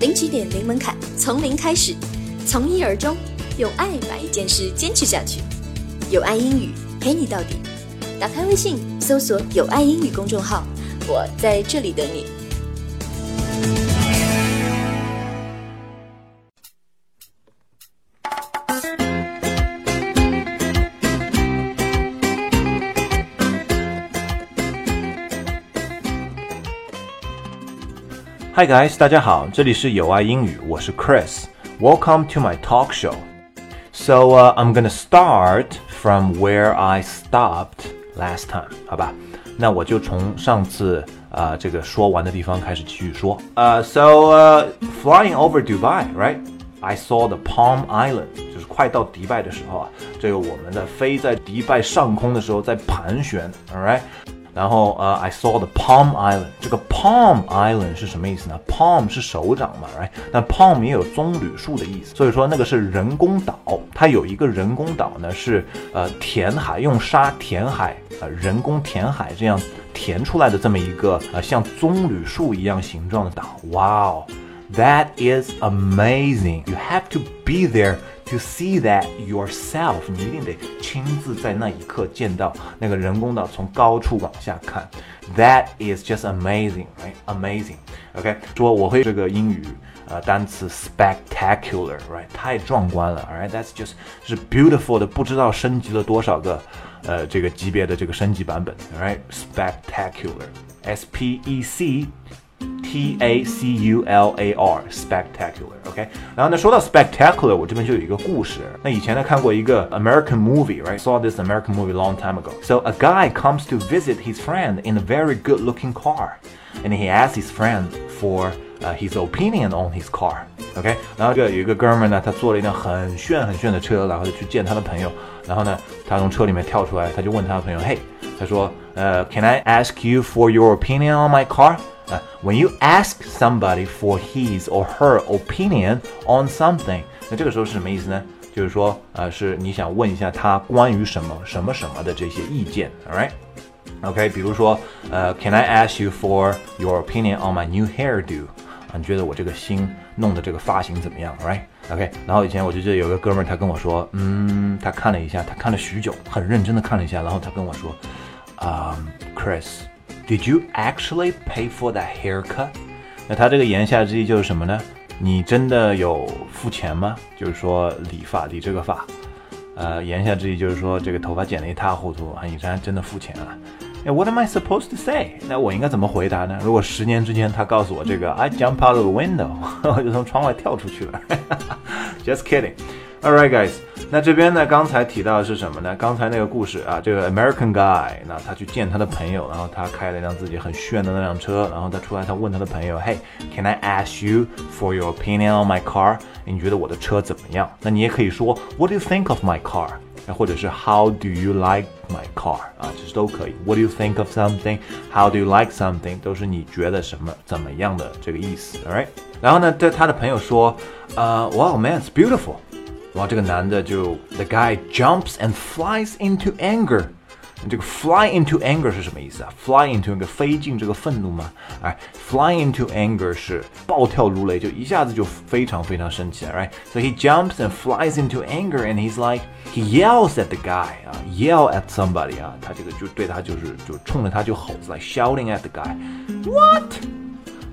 零起点，零门槛，从零开始，从一而终，用爱把一件事坚持下去。有爱英语陪你到底。打开微信，搜索“有爱英语”公众号，我在这里等你。Hi guys，大家好，这里是有爱英语，我是 Chris。Welcome to my talk show. So uh, I'm gonna start from where I stopped last time，好吧？那我就从上次啊、呃、这个说完的地方开始继续说。呃、uh,，So uh, flying over Dubai, right? I saw the Palm Island，就是快到迪拜的时候啊，这个我们的飞在迪拜上空的时候在盘旋，all right？ 然后呃、，I saw the Palm Island。这个 Palm Island 是什么意思呢？Palm 是手掌嘛，right？那 Palm 也有棕榈树的意思，所以说那个是人工岛。它有一个人工岛呢，是呃填海用沙填海，呃人工填海这样填出来的这么一个呃像棕榈树一样形状的岛。Wow, that is amazing! You have to be there. To see that yourself，你一定得亲自在那一刻见到那个人工岛从高处往下看。That is just amazing, right? Amazing. OK，说我会这个英语呃单词 spectacular, right? 太壮观了，alright? That's just 是 beautiful 的，不知道升级了多少个呃这个级别的这个升级版本，alright? Spectacular, S P E C. T A C U L A R spectacular，OK，、okay? 然后呢，说到 spectacular，我这边就有一个故事。那以前呢看过一个 American movie，right？Saw this American movie long time ago. So a guy comes to visit his friend in a very good-looking car, and he asks his friend for uh, his opinion on his car. OK，然后这有一个哥们儿呢，他坐了一辆很炫很炫的车，然后就去见他的朋友。然后呢，他从车里面跳出来，他就问他的朋友，嘿，他说，呃、uh,，Can I ask you for your opinion on my car？Uh, when you ask somebody for his or her opinion on something，那这个时候是什么意思呢？就是说，呃，是你想问一下他关于什么什么什么的这些意见，all right？OK，、okay, 比如说，呃，Can I ask you for your opinion on my new hairdo？啊，你觉得我这个新弄的这个发型怎么样？Right？OK，、okay, 然后以前我就记得有个哥们儿，他跟我说，嗯，他看了一下，他看了许久，很认真的看了一下，然后他跟我说，啊、um,，Chris。 Did you actually pay for that haircut？那他这个言下之意就是什么呢？你真的有付钱吗？就是说理发理这个发，呃，言下之意就是说这个头发剪得一塌糊涂啊，你真真的付钱了。哎，What am I supposed to say？那我应该怎么回答呢？如果十年之前他告诉我这个，I jump out of the window，我就从窗外跳出去了。Just kidding。All right, guys。那这边呢，刚才提到的是什么呢？刚才那个故事啊，这个 American guy，那他去见他的朋友，然后他开了一辆自己很炫的那辆车，然后他出来，他问他的朋友，Hey，can I ask you for your opinion on my car？你觉得我的车怎么样？那你也可以说，What do you think of my car？或者是 How do you like my car？啊，其实都可以。What do you think of something？How do you like something？都是你觉得什么怎么样的这个意思，All right？然后呢，对他的朋友说，呃、，Wow, man，it's beautiful。然后这个男的就 the guy jumps and flies into anger。这个 fly into anger 是什么意思啊？fly into 一个飞进这个愤怒吗？哎，fly into anger 是暴跳如雷，就一下子就非常非常生气，right？So he jumps and flies into anger and he's like he yells at the guy 啊，yell at somebody 啊，他这个就对他就是就冲着他就吼，like shouting at the guy。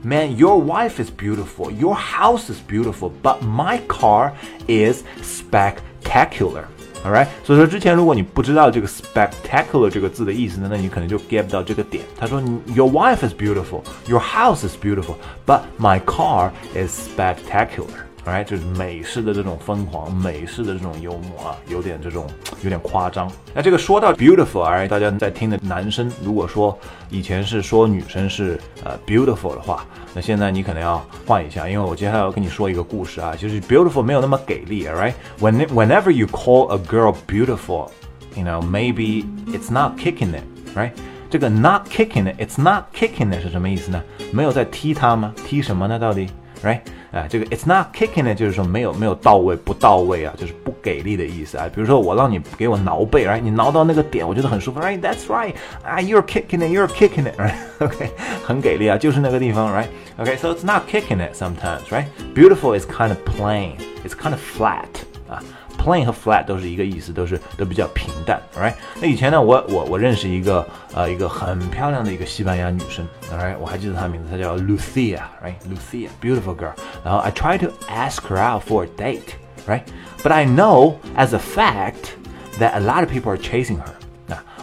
What？Man, your wife is beautiful, your house is beautiful, but my car is spectacular. Alright，所以说之前如果你不知道这个 spectacular 这个字的意思呢，那你可能就 get 不到这个点。他说，Your wife is beautiful, your house is beautiful, but my car is spectacular. Right，就是美式的这种疯狂，美式的这种幽默啊，有点这种有点夸张。那这个说到 beautiful，Right，大家在听的男生，如果说以前是说女生是呃 beautiful 的话，那现在你可能要换一下，因为我接下来要跟你说一个故事啊，就是 beautiful 没有那么给力，Right。When whenever you call a girl beautiful，you know maybe it's not kicking it，right？这个 not kicking it，it's not kicking it 是什么意思呢？没有在踢她吗？踢什么呢？到底？Right？哎，这个 it's not kicking it 就是说没有没有到位，不到位啊，就是不给力的意思啊。比如说我让你给我挠背，right？你挠到那个点，我觉得很舒服，right？That's right，啊，you're kicking it，you're kicking it，right？OK，很给力啊，就是那个地方，right？OK，so it's not kicking it sometimes，right？Beautiful is kind of plain，it's kind of flat 啊。 plain 和 flat 都是一个意思，都是都比较平淡，alright。那以前呢，我我我认识一个呃一个很漂亮的一个西班牙女生，alright，我还记得她的名字，她叫 Lucia，right？Lucia，beautiful girl。然后 I try to ask her out for a date，right？But I know as a fact that a lot of people are chasing her。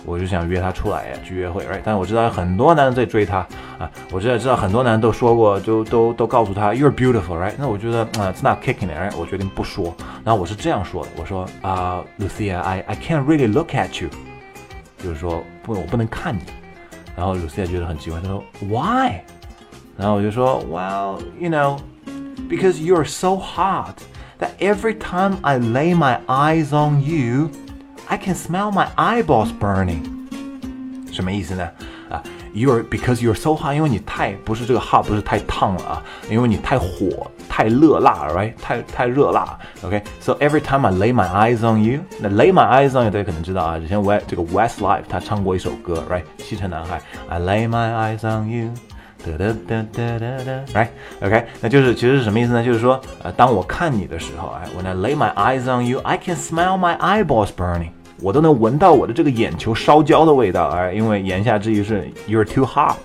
我就想约她出来去约会，right？但我知道很多男人在追她啊，我知道知道很多男人都说过，就都都告诉她 you're beautiful，right？那我觉得啊，it's not kicking it，right？我决定不说。然后我是这样说的，我说啊，Lucia，I I can't really look at you，就是说不，我不能看你。然后 Lucia 觉得很奇怪，她说 Why？然后我就说 Well，you know，because you're so hot that every time I lay my eyes on you。 I can smell my eyeballs burning，什么意思呢？啊，you're because you're so hot，因为你太不是这个 hot，不是太烫了啊，因为你太火、太热辣了，right？太太热辣。OK，so every time I lay my eyes on you，那 lay my eyes on you 大家可能知道啊，之前 West 这个 Westlife 他唱过一首歌，right？西城男孩，I lay my eyes on you。 哒哒哒哒哒哒，right？OK，那就是其实是什么意思呢？就是说，呃，当我看你的时候，哎，When I lay my eyes on you，I can smell my eyeballs burning。我都能闻到我的这个眼球烧焦的味道，哎，因为言下之意是 You're too hot。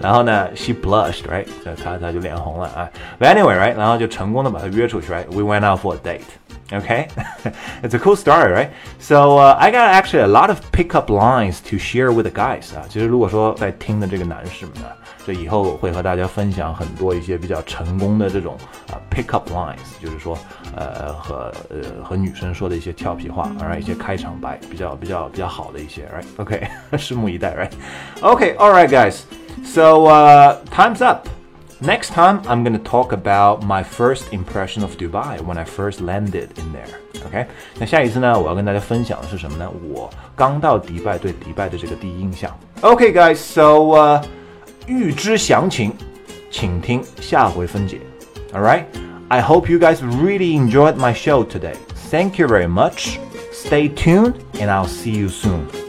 然后呢，She blushed，right？她她就脸红了啊。But anyway，right？然后就成功的把她约出去，right？We went out for a date。Okay, it's a cool story, right? So uh, I got actually a lot of pickup lines to share with the guys 啊。其实如果说在听的这个男士们呢，这以后会和大家分享很多一些比较成功的这种啊 pickup lines，就是说呃和呃和女生说的一些俏皮话，right？一些开场白，比较比较比较好的一些，right？OK，拭目以待，right？OK，all right, guys. So uh, time's up. Next time, I'm going to talk about my first impression of Dubai when I first landed in there. OK，那下一次呢，我要跟大家分享的是什么呢？我刚到迪拜对迪拜的这个第一印象。OK, guys, so 呃，预知详情，请听下回分解。All right, I hope you guys really enjoyed my show today. Thank you very much. Stay tuned, and I'll see you soon.